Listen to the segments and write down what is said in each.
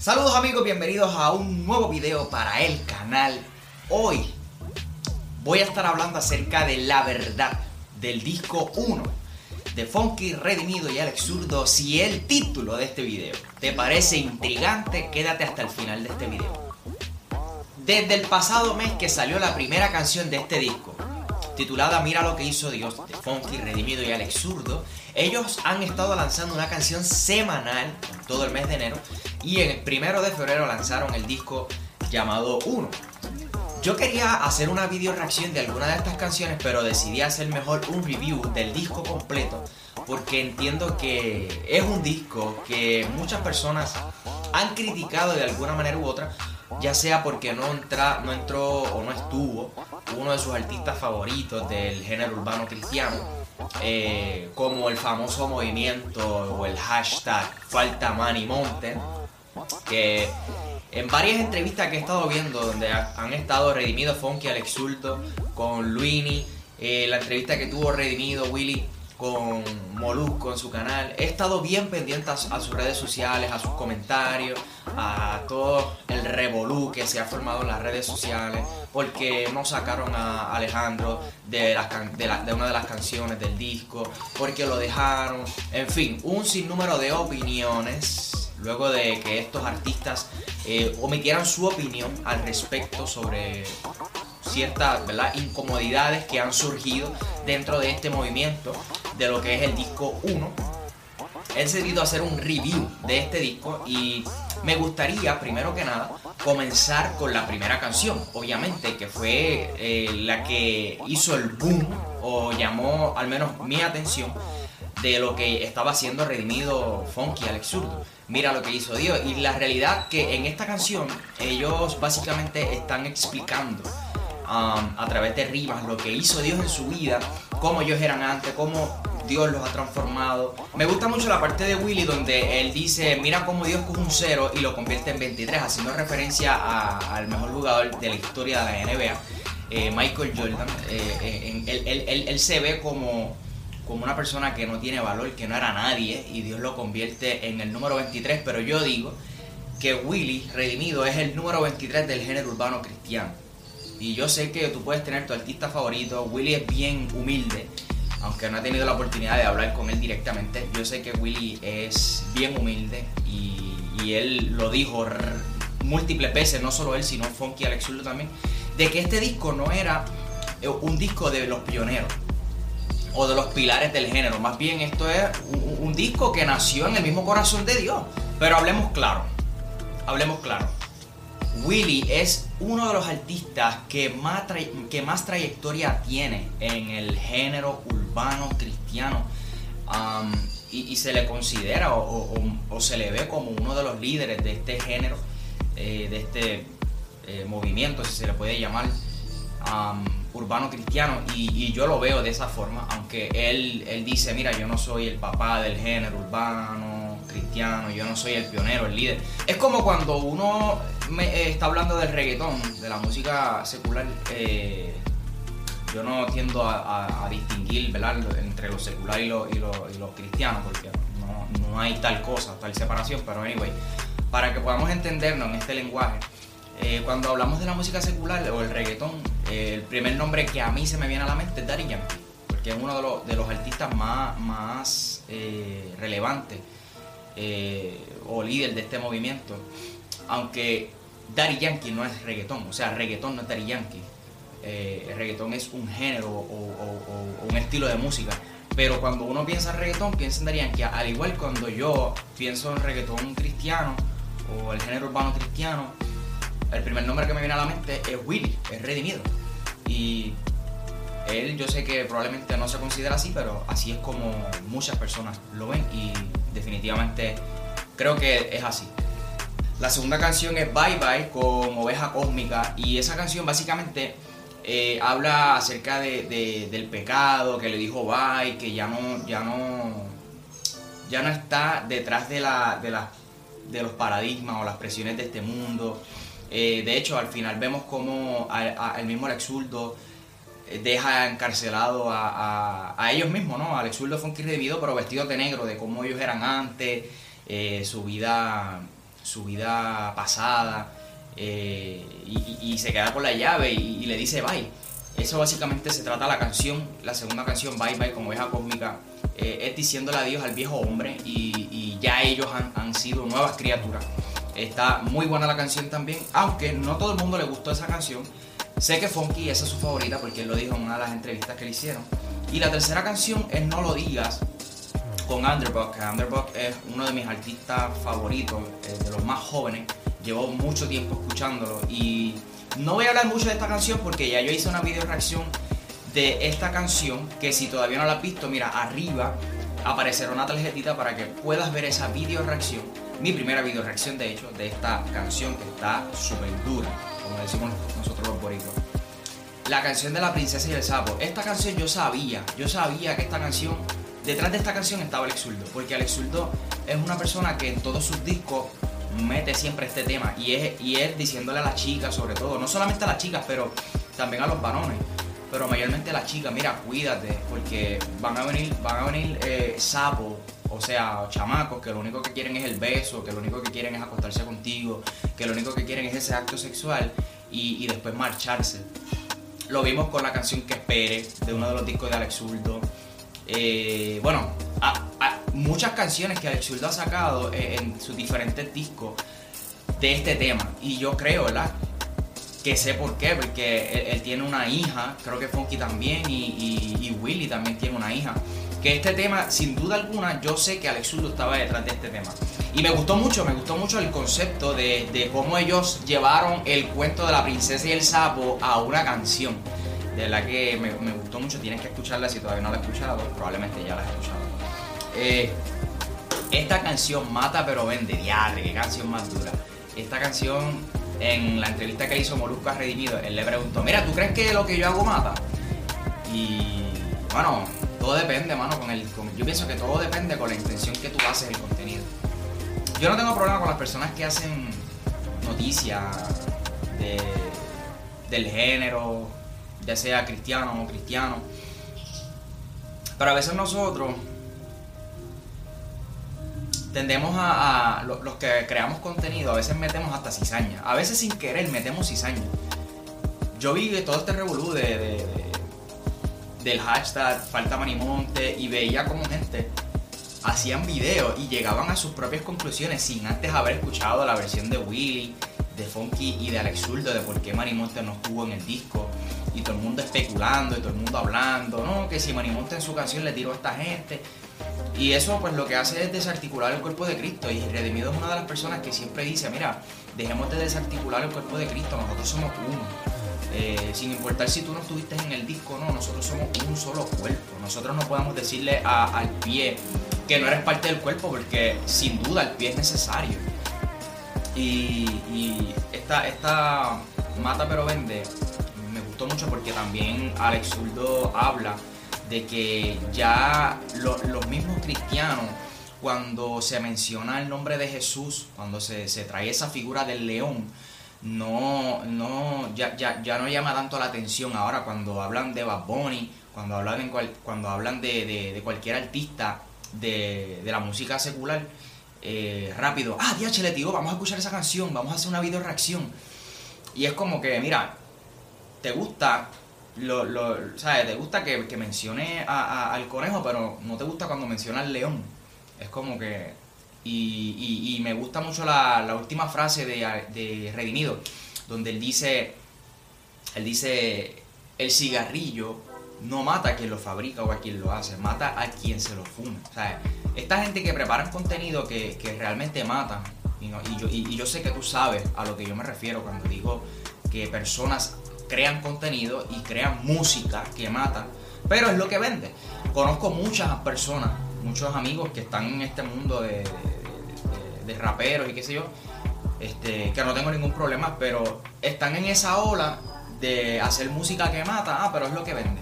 Saludos amigos, bienvenidos a un nuevo video para el canal. Hoy voy a estar hablando acerca de la verdad del disco 1 de Funky Redimido y Alex Zurdo. Si el título de este video te parece intrigante, quédate hasta el final de este video. Desde el pasado mes que salió la primera canción de este disco, titulada Mira lo que hizo Dios de Funky Redimido y Alex Zurdo, ellos han estado lanzando una canción semanal todo el mes de enero y en el primero de febrero lanzaron el disco llamado 1. Yo quería hacer una video reacción de alguna de estas canciones, pero decidí hacer mejor un review del disco completo porque entiendo que es un disco que muchas personas han criticado de alguna manera u otra, ya sea porque no, entra, no entró o no estuvo uno de sus artistas favoritos del género urbano cristiano, eh, como el famoso movimiento o el hashtag Falta Money Mountain, que en varias entrevistas que he estado viendo, donde han estado Redimido Funky, Alex Sulto, con Luini, eh, la entrevista que tuvo Redimido Willy con Molusco en su canal. He estado bien pendiente a, sus redes sociales, a sus comentarios, a todo el revolú que se ha formado en las redes sociales, porque no sacaron a Alejandro de, de, una de las canciones del disco, porque lo dejaron, en fin, un sinnúmero de opiniones luego de que estos artistas eh, omitieran su opinión al respecto sobre ciertas incomodidades que han surgido dentro de este movimiento de lo que es el disco 1. He decidido hacer un review de este disco y me gustaría, primero que nada, comenzar con la primera canción, obviamente, que fue eh, la que hizo el boom o llamó al menos mi atención de lo que estaba haciendo Redimido Funky Alex Zurdo. Mira lo que hizo Dios. Y la realidad que en esta canción ellos básicamente están explicando um, a través de rimas lo que hizo Dios en su vida, cómo ellos eran antes, cómo Dios los ha transformado. Me gusta mucho la parte de Willy donde él dice, mira cómo Dios coge un cero y lo convierte en 23, haciendo referencia al mejor jugador de la historia de la NBA, eh, Michael Jordan. Eh, eh, él, se ve como, como una persona que no tiene valor, que no era nadie, y Dios lo convierte en el número 23, pero yo digo que Willy, redimido, es el número 23 del género urbano cristiano. Y yo sé que tú puedes tener tu artista favorito, Willy es bien humilde, aunque no he tenido la oportunidad de hablar con él directamente, yo sé que Willy es bien humilde y, él lo dijo múltiples veces, no solo él, sino Funky Alex Zurdo también, de que este disco no era eh, un disco de los pioneros o de los pilares del género, más bien esto es un disco que nació en el mismo corazón de Dios. Pero hablemos claro, hablemos claro. Willy es uno de los artistas que más, que más trayectoria tiene en el género urbano cristiano y, se le considera o, se le ve como uno de los líderes de este género, eh, de este eh, movimiento, si se le puede llamar, urbano cristiano. Y, yo lo veo de esa forma, aunque él, él dice, mira, yo no soy el papá del género urbano cristiano, yo no soy el pionero, el líder. Es como cuando uno eh, está hablando del reggaetón, de la música secular, eh, yo no tiendo a, distinguir entre lo secular y lo, y cristiano, porque no, hay tal cosa, tal separación, pero anyway, para que podamos entendernos en este lenguaje, eh, cuando hablamos de la música secular o el reggaetón, el primer nombre que a mí se me viene a la mente es Daddy Yankee, porque es uno de los, de los artistas más, más relevantes o líder de este movimiento. Aunque Daddy Yankee no es reggaetón, o sea, reggaetón no es Daddy Yankee. Eh, reggaetón es un género o, un estilo de música. Pero cuando uno piensa en reggaetón, piensa en Daddy Yankee. Al igual cuando yo pienso en reggaetón cristiano o el género urbano cristiano, el primer nombre que me viene a la mente es Willy, es redimido. Y él yo sé que probablemente no se considera así, pero así es como muchas personas lo ven y definitivamente creo que es así. La segunda canción es Bye Bye con Oveja Cósmica y esa canción básicamente eh, habla acerca de, del pecado, que le dijo bye, que ya no, ya no, ya no está detrás de, la, de, de los paradigmas o las presiones de este mundo. Eh, de hecho, al final vemos como el mismo Alex Zurdo eh, deja encarcelado a, ellos mismos, ¿no? Alex Zurdo fue un debido, pero vestido de negro, de cómo ellos eran antes, su vida su vida pasada, eh, y, se queda con la llave y, le dice bye. Eso básicamente se trata la canción, la segunda canción, Bye Bye, como oveja cósmica, eh, es diciéndole adiós al viejo hombre y, ya ellos han, han, sido nuevas criaturas. Está muy buena la canción también, aunque no todo el mundo le gustó esa canción. Sé que Funky esa es su favorita porque él lo dijo en una de las entrevistas que le hicieron. Y la tercera canción es No lo digas con Underbuck. Underbuck es uno de mis artistas favoritos, eh, de los más jóvenes. Llevo mucho tiempo escuchándolo y no voy a hablar mucho de esta canción porque ya yo hice una video reacción de esta canción que si todavía no la has visto, mira, arriba aparecerá una tarjetita para que puedas ver esa video reacción. Mi primera video reacción, de hecho, de esta canción que está súper dura, como decimos nosotros los boricuas. La canción de la princesa y el sapo. Esta canción yo sabía, yo sabía que esta canción, detrás de esta canción estaba Alex Zurdo, porque Alex Zurdo es una persona que en todos sus discos mete siempre este tema y es, y es diciéndole a las chicas sobre todo, no solamente a las chicas, pero también a los varones pero mayormente a las chicas, mira, cuídate, porque van a venir, van a venir eh, sapos, o sea, chamacos que lo único que quieren es el beso, que lo único que quieren es acostarse contigo, que lo único que quieren es ese acto sexual y, después marcharse. Lo vimos con la canción Que Espere, de uno de los discos de Alex Zurdo. Eh, bueno, muchas canciones que Alex Zurdo ha sacado eh, en sus diferentes discos de este tema. Y yo creo, ¿verdad? que sé por qué, porque él, tiene una hija, creo que Funky también, y, Willy también tiene una hija. Que este tema, sin duda alguna, yo sé que Alex Zurdo estaba detrás de este tema. Y me gustó mucho, me gustó mucho el concepto de, cómo ellos llevaron el cuento de la princesa y el sapo a una canción. De la que me, gustó mucho, tienes que escucharla si todavía no la has escuchado, probablemente ya la has escuchado. Eh, esta canción mata pero vende, diadre, qué canción más dura. Esta canción en la entrevista que hizo Molusco a Redimido, él le preguntó, mira, ¿tú crees que lo que yo hago mata? Y bueno, todo depende, mano, con el, yo pienso que todo depende con la intención que tú haces el contenido. Yo no tengo problema con las personas que hacen noticias del género, ya sea cristiano o cristiano. Pero a veces nosotros tendemos a, los que creamos contenido, a veces metemos hasta cizaña, a veces sin querer metemos cizaña. Yo vi todo este revolú de, del hashtag Falta Manimonte y veía como gente hacían videos y llegaban a sus propias conclusiones sin antes haber escuchado la versión de Willy, de Funky y de Alex Zurdo de por qué Manimonte no estuvo en el disco. Y todo el mundo especulando y todo el mundo hablando, no, que si Manimonte en su canción le tiró a esta gente. Y eso pues lo que hace es desarticular el cuerpo de Cristo. Y Redimido es una de las personas que siempre dice, mira, dejemos de desarticular el cuerpo de Cristo, nosotros somos uno. Eh, sin importar si tú no estuviste en el disco no, nosotros somos un solo cuerpo. Nosotros no podemos decirle al pie que no eres parte del cuerpo porque sin duda el pie es necesario. Y, esta, esta Mata pero vende mucho porque también Alex Zurdo habla de que ya los mismos cristianos, cuando se menciona el nombre de Jesús, cuando se, trae esa figura del león, no, no, ya, ya, ya, no llama tanto la atención ahora cuando hablan de Bad Bunny, cuando hablan, en cuando hablan de, cualquier artista de, la música secular, eh, rápido, ah, le tío, vamos a escuchar esa canción, vamos a hacer una video reacción. Y es como que, mira, te gusta, lo, lo, ¿sabes? Te gusta que, mencione al conejo, pero no te gusta cuando menciona al león. Es como que... Y, y, me gusta mucho la, la última frase de, de, Redimido, donde él dice, él dice, el cigarrillo no mata a quien lo fabrica o a quien lo hace, mata a quien se lo fuma. esta gente que prepara contenido que, que realmente matan, y, y, yo, y yo sé que tú sabes a lo que yo me refiero cuando digo que personas crean contenido y crean música que mata, pero es lo que vende. Conozco muchas personas, muchos amigos que están en este mundo de, raperos y qué sé yo, este, que no tengo ningún problema, pero están en esa ola de hacer música que mata, ah, pero es lo que vende.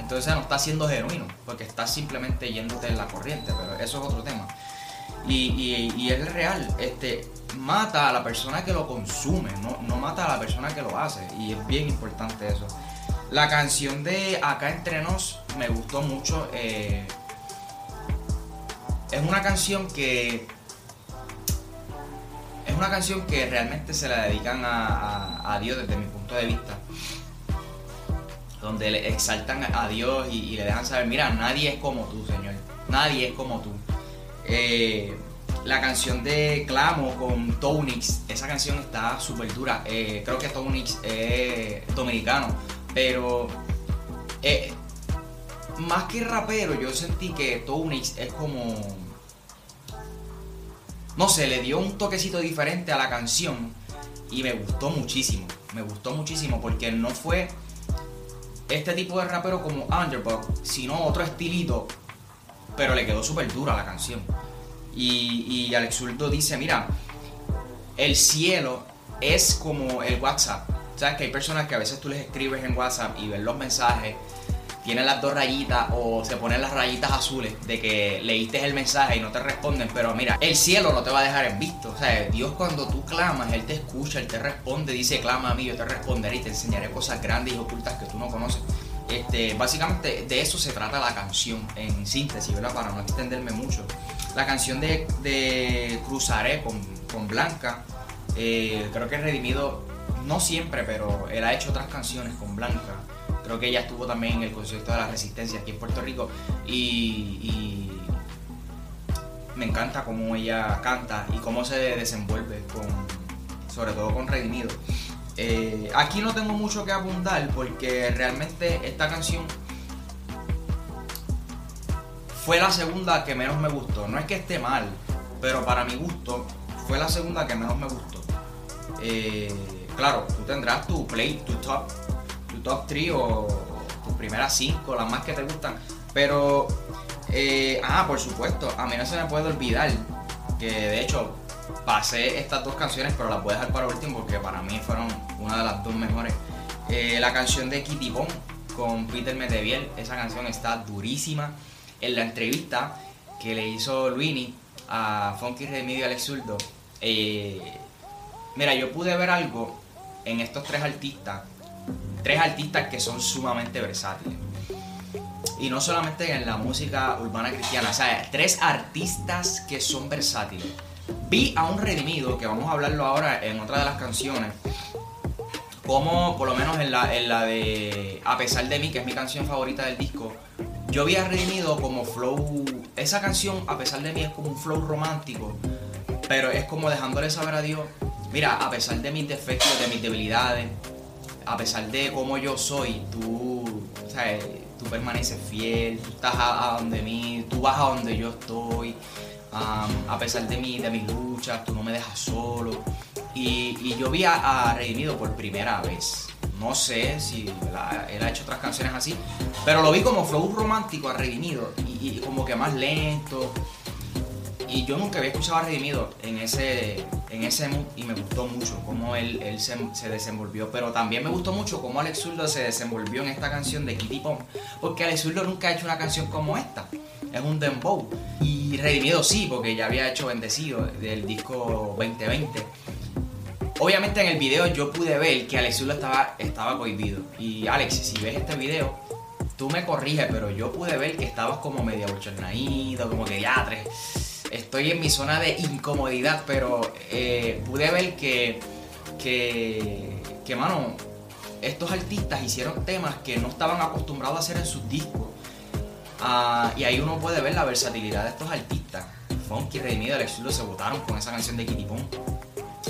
Entonces no está siendo genuino, porque está simplemente yéndote en la corriente, pero eso es otro tema. Y, y, es real, este, mata a la persona que lo consume, no, mata a la persona que lo hace. Y es bien importante eso. La canción de Acá entre nos me gustó mucho. Eh, es una canción que una canción que realmente se la dedican a, Dios desde mi punto de vista. Donde le exaltan a Dios y, le dejan saber, mira, nadie es como tú, Señor. Nadie es como tú. Eh, la canción de Clamo con Tonix, esa canción está súper dura. Eh, creo que Tonix es dominicano, pero eh, más que rapero, yo sentí que Tonix es como. No sé, le dio un toquecito diferente a la canción y me gustó muchísimo. Me gustó muchísimo porque no fue este tipo de rapero como Underdog, sino otro estilito, pero le quedó súper dura la canción. Y, y Alex dice, mira, el cielo es como el WhatsApp. Sabes que hay personas que a veces tú les escribes en WhatsApp y ven los mensajes, tienen las dos rayitas o se ponen las rayitas azules de que leíste el mensaje y no te responden, pero mira, el cielo no te va a dejar en visto. O sea, Dios cuando tú clamas, Él te escucha, Él te responde, dice, clama a mí, yo te responderé y te enseñaré cosas grandes y ocultas que tú no conoces. Este, básicamente de eso se trata la canción en síntesis, ¿verdad? Para no extenderme mucho. La canción de, Cruzaré con, Blanca, eh, creo que redimido, no siempre, pero él ha hecho otras canciones con Blanca. Creo que ella estuvo también en el concierto de la Resistencia aquí en Puerto Rico y, me encanta cómo ella canta y cómo se desenvuelve, con, sobre todo con Redimido. Eh, aquí no tengo mucho que abundar porque realmente esta canción fue la segunda que menos me gustó. No es que esté mal, pero para mi gusto fue la segunda que menos me gustó. Eh, claro, tú tendrás tu play, tu top, tu top 3 o tus primeras 5, las más que te gustan. Pero, eh, ah, por supuesto, a mí no se me puede olvidar que de hecho pasé estas dos canciones, pero las voy a dejar para último porque para mí fueron una de las dos mejores. Eh, la canción de Kitty Bong con Peter Meteviel, esa canción está durísima en la entrevista que le hizo Luini a Funky Remedio Alex Zurdo, eh, mira, yo pude ver algo en estos tres artistas, tres artistas que son sumamente versátiles. Y no solamente en la música urbana cristiana, o sea, tres artistas que son versátiles. Vi a un redimido, que vamos a hablarlo ahora en otra de las canciones, como por lo menos en la, en la de A pesar de mí, que es mi canción favorita del disco, yo había redimido como flow. Esa canción, a pesar de mí, es como un flow romántico, pero es como dejándole saber a Dios: mira, a pesar de mis defectos, de mis debilidades, a pesar de cómo yo soy, tú, tú permaneces fiel, tú estás a, donde mí, tú vas a donde yo estoy. A pesar de, mí, de mis luchas, tú no me dejas solo. Y, yo vi a Redimido por primera vez. No sé si él ha hecho otras canciones así, pero lo vi como flow romántico a Redimido y, como que más lento. Y yo nunca había escuchado a Redimido en ese, en ese mood y me gustó mucho cómo él, él se, desenvolvió. Pero también me gustó mucho cómo Alex Zurdo se desenvolvió en esta canción de Kitty Pong. Porque Alex Zurdo nunca ha hecho una canción como esta. Es un dembow. Y Redimido sí, porque ya había hecho Bendecido del disco 2020 Obviamente en el video yo pude ver que Alex estaba, estaba cohibido. Y Alex, si ves este video, tú me corriges, pero yo pude ver que estabas como medio bochornadito, como que diatres. Estoy en mi zona de incomodidad, pero eh, pude ver que, que, que, mano, estos artistas hicieron temas que no estaban acostumbrados a hacer en sus discos. Ah, y ahí uno puede ver la versatilidad de estos artistas. Funky, Redimido, Alex se votaron con esa canción de Kitty Pong.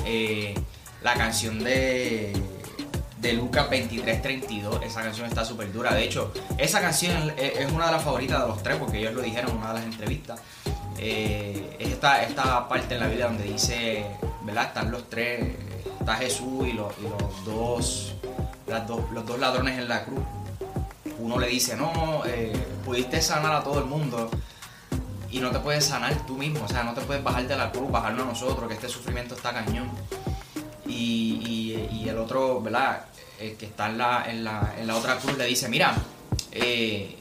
Eh, la canción de, de Lucas 2332, esa canción está súper dura. De hecho, esa canción es una de las favoritas de los tres, porque ellos lo dijeron en una de las entrevistas. Eh, es esta, esta parte en la Biblia donde dice, ¿verdad? Están los tres, está Jesús y los, dos, los dos ladrones en la cruz. Uno le dice, no, eh, pudiste sanar a todo el mundo y no te puedes sanar tú mismo, o sea, no te puedes bajar de la cruz, bajarnos a nosotros, que este sufrimiento está cañón. Y, el otro, ¿verdad? El que está en la, en la, en la otra cruz le dice, mira, eh,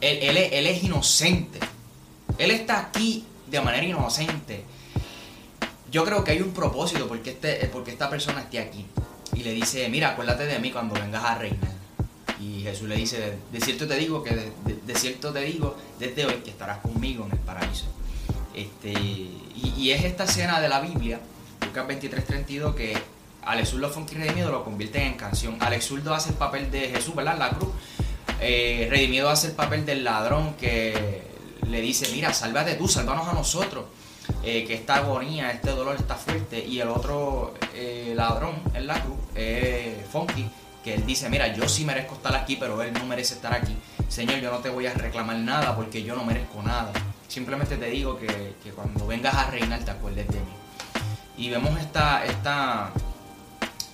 él, él, es inocente. Él está aquí de manera inocente. Yo creo que hay un propósito porque, este, porque esta persona esté aquí. Y le dice, mira, acuérdate de mí cuando vengas a reinar. Jesús le dice, de, cierto te digo que de, cierto te digo desde hoy que estarás conmigo en el paraíso. Este, y, es esta escena de la Biblia Lucas 23:32 que Alex Zurdo Funky Redimido lo convierten en canción. Alex Zurdo hace el papel de Jesús, ¿verdad? La cruz. Eh, Redimido hace el papel del ladrón que le dice, mira, sálvate tú, sálvanos a nosotros. Eh, que esta agonía, este dolor está fuerte. Y el otro eh, ladrón en la cruz, eh, Funky, que él dice, mira, yo sí merezco estar aquí, pero él no merece estar aquí. Señor, yo no te voy a reclamar nada porque yo no merezco nada. Simplemente te digo que, cuando vengas a reinar te acuerdes de mí. Y vemos esta, esta,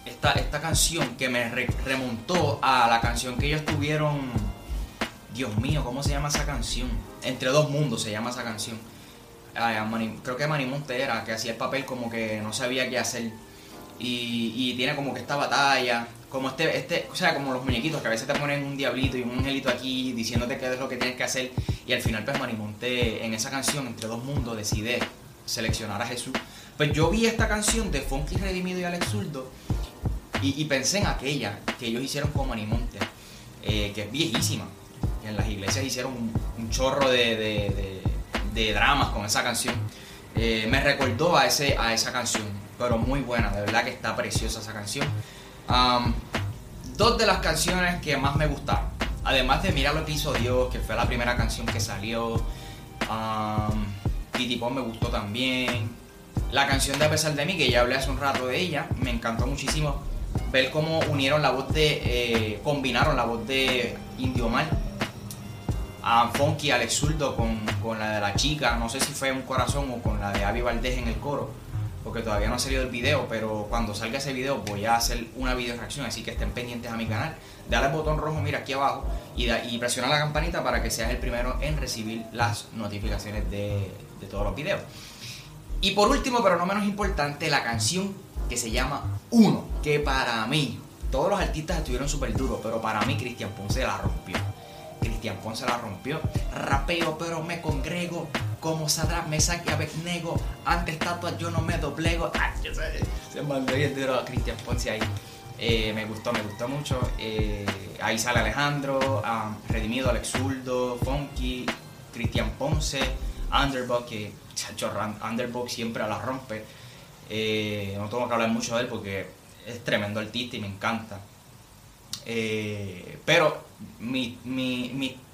esta, esta canción que me remontó a la canción que ellos tuvieron. Dios mío, ¿cómo se llama esa canción? Entre dos mundos se llama esa canción. creo que Manny Montera, que hacía el papel como que no sabía qué hacer. Y, y, tiene como que esta batalla, como este, este, o sea, como los muñequitos que a veces te ponen un diablito y un angelito aquí diciéndote qué es lo que tienes que hacer. Y al final, pues Monte en esa canción, Entre dos mundos, decide seleccionar a Jesús. Pues yo vi esta canción de Funky Redimido y Alex Zurdo y, pensé en aquella que ellos hicieron con Manimonte, eh, que es viejísima. Que en las iglesias hicieron un, chorro de, dramas con esa canción. Eh, me recordó a, ese, a esa canción, pero muy buena, de verdad que está preciosa esa canción. Dos de las canciones que más me gustaron, además de Mira lo que hizo Dios, que fue la primera canción que salió, um, Titi me gustó también. La canción de A pesar de mí, que ya hablé hace un rato de ella, me encantó muchísimo ver cómo unieron la voz de, eh, combinaron la voz de Indio Mal a Funky, Alex Zurdo con, con, la de la chica, no sé si fue un corazón o con la de Avi Valdés en el coro, porque todavía no ha salido el video, pero cuando salga ese video voy a hacer una video reacción, así que estén pendientes a mi canal. Dale al botón rojo, mira aquí abajo, y, presiona la campanita para que seas el primero en recibir las notificaciones de, de todos los videos. Y por último, pero no menos importante, la canción que se llama Uno, que para mí, todos los artistas estuvieron súper duros, pero para mí Cristian Ponce la rompió. Cristian Ponce la rompió. Rapeo, pero me congrego. Como Sadra me saque a Nego. Ante estatuas yo no me doblego. Ah, se mandó bien duro a Cristian Ponce ahí. Eh, me gustó, me gustó mucho. Eh, ahí sale Alejandro, Redimido, Alex Zurdo, Funky, Cristian Ponce, Underbox, que chacho, Underbox siempre la rompe. Eh, no tengo que hablar mucho de él porque es tremendo artista y me encanta. Pero mis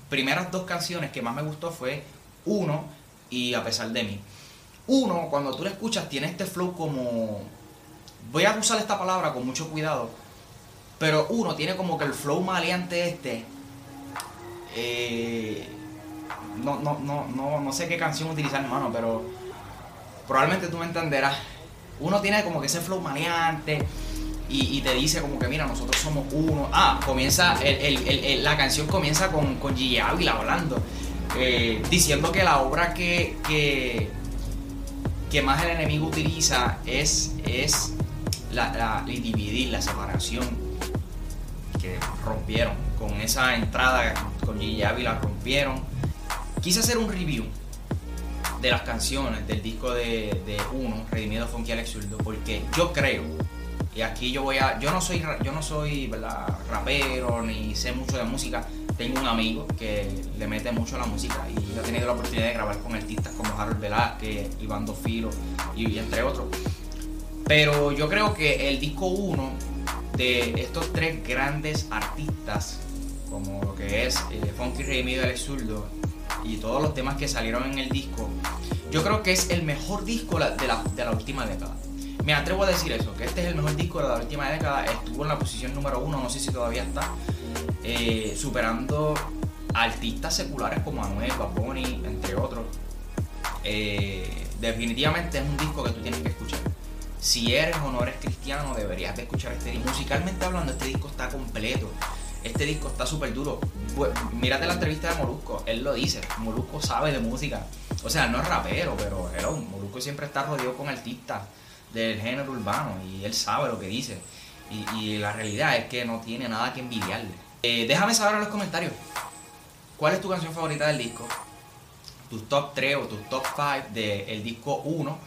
primeras dos canciones que más me gustó fue Uno y A pesar de mí. Uno, cuando tú la escuchas, tiene este flow como... Voy a usar esta palabra con mucho cuidado. Pero uno tiene como que el flow maleante este. Eh, no, no, no, no, no sé qué canción utilizar, hermano, pero probablemente tú me entenderás uno tiene como que ese flow maneante y, te dice como que mira, nosotros somos uno. Ah, comienza, la canción comienza con, con Gigi Ávila hablando, eh, diciendo que la obra que, que, más el enemigo utiliza es, es la, dividir, la separación que rompieron. Con esa entrada con Gigi Ávila rompieron. Quise hacer un review de las canciones del disco de, Uno, Redimido Funky Alex Zurdo, porque yo creo, y aquí yo voy a, yo no soy, yo no soy rapero ni sé mucho de música, tengo un amigo que le mete mucho a la música y he tenido la oportunidad de grabar con artistas como Harold Velázquez, Iván Dofilo y, entre otros. Pero yo creo que el disco 1 de estos tres grandes artistas, como lo que es eh, Funky Redimido Alex Zurdo y todos los temas que salieron en el disco, yo creo que es el mejor disco de la, de la última década. Me atrevo a decir eso, que este es el mejor disco de la última década. Estuvo en la posición número uno, no sé si todavía está, eh, superando artistas seculares como Anuel, Bad entre otros. Eh, definitivamente es un disco que tú tienes que escuchar. Si eres o no eres cristiano, deberías de escuchar este disco. Musicalmente hablando, este disco está completo este disco está súper duro. Mírate la entrevista de Molusco, él lo dice, Molusco sabe de música. O sea, no es rapero, pero hello, Molusco siempre está rodeado con artistas del género urbano y él sabe lo que dice. Y, la realidad es que no tiene nada que envidiarle. Eh, déjame saber en los comentarios cuál es tu canción favorita del disco, tus top 3 o tus top 5 del disco 1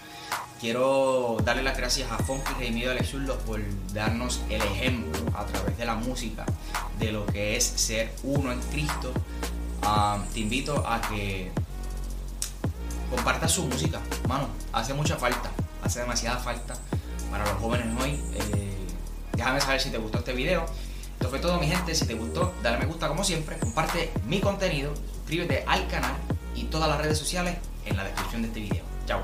quiero darle las gracias a Funky Redimido Zurdo por darnos el ejemplo a través de la música de lo que es ser uno en Cristo. Ah, te invito a que compartas su música, mano. Hace mucha falta, hace demasiada falta. Déjame saber si te gustó este video. Esto fue todo mi gente, si te gustó, dale me gusta como siempre, comparte mi contenido, suscríbete al canal y todas las redes sociales en la descripción de este video. Chao.